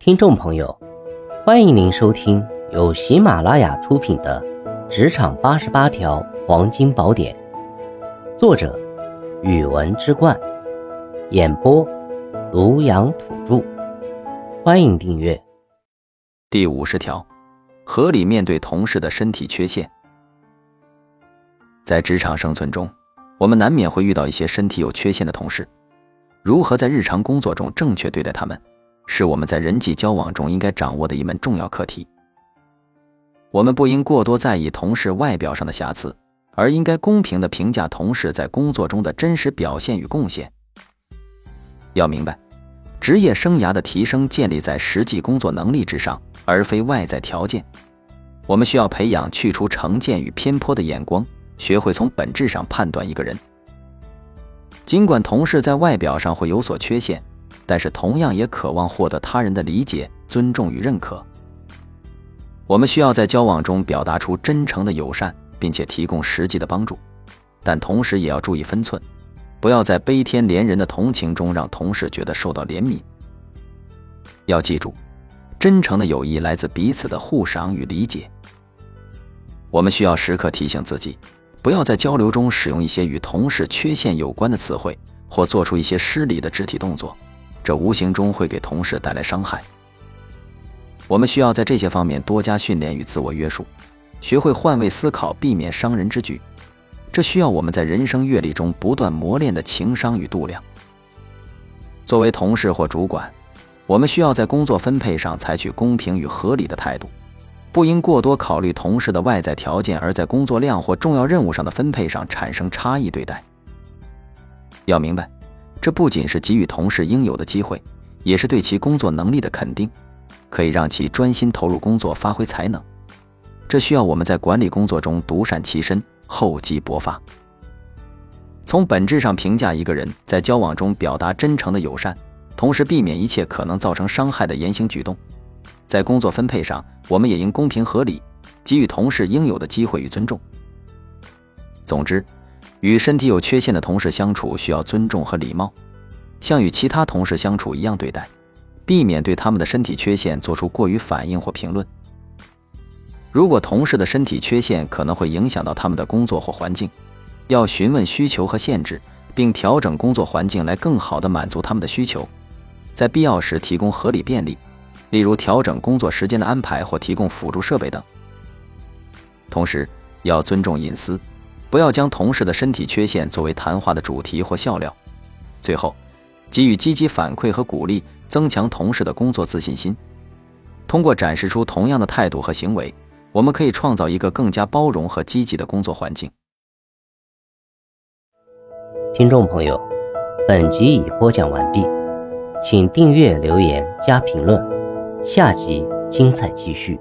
听众朋友，欢迎您收听由喜马拉雅出品的《职场八十八条黄金宝典》，作者：语文之冠，演播：庐阳土著。欢迎订阅。第五十条，合理面对同事的身体缺陷。在职场生存中，我们难免会遇到一些身体有缺陷的同事，如何在日常工作中正确对待他们？是我们在人际交往中应该掌握的一门重要课题。我们不应过多在意同事外表上的瑕疵，而应该公平地评价同事在工作中的真实表现与贡献。要明白，职业生涯的提升建立在实际工作能力之上，而非外在条件。我们需要培养去除成见与偏颇的眼光，学会从本质上判断一个人。尽管同事在外表上会有所缺陷。但是同样也渴望获得他人的理解、尊重与认可。我们需要在交往中表达出真诚的友善，并且提供实际的帮助，但同时也要注意分寸，不要在悲天怜人的同情中让同事觉得受到怜悯。要记住，真诚的友谊来自彼此的互赏与理解。我们需要时刻提醒自己，不要在交流中使用一些与同事缺陷有关的词汇，或做出一些失礼的肢体动作。这无形中会给同事带来伤害。我们需要在这些方面多加训练与自我约束，学会换位思考，避免伤人之举。这需要我们在人生阅历中不断磨练的情商与度量。作为同事或主管，我们需要在工作分配上采取公平与合理的态度，不应过多考虑同事的外在条件，而在工作量或重要任务上的分配上产生差异对待。要明白。这不仅是给予同事应有的机会，也是对其工作能力的肯定，可以让其专心投入工作，发挥才能。这需要我们在管理工作中独善其身，厚积薄发。从本质上评价一个人，在交往中表达真诚的友善，同时避免一切可能造成伤害的言行举动。在工作分配上，我们也应公平合理，给予同事应有的机会与尊重。总之。与身体有缺陷的同事相处需要尊重和礼貌，像与其他同事相处一样对待，避免对他们的身体缺陷做出过于反应或评论。如果同事的身体缺陷可能会影响到他们的工作或环境，要询问需求和限制，并调整工作环境来更好地满足他们的需求，在必要时提供合理便利，例如调整工作时间的安排或提供辅助设备等。同时，要尊重隐私。不要将同事的身体缺陷作为谈话的主题或笑料。最后，给予积极反馈和鼓励，增强同事的工作自信心。通过展示出同样的态度和行为，我们可以创造一个更加包容和积极的工作环境。听众朋友，本集已播讲完毕，请订阅、留言、加评论，下集精彩继续。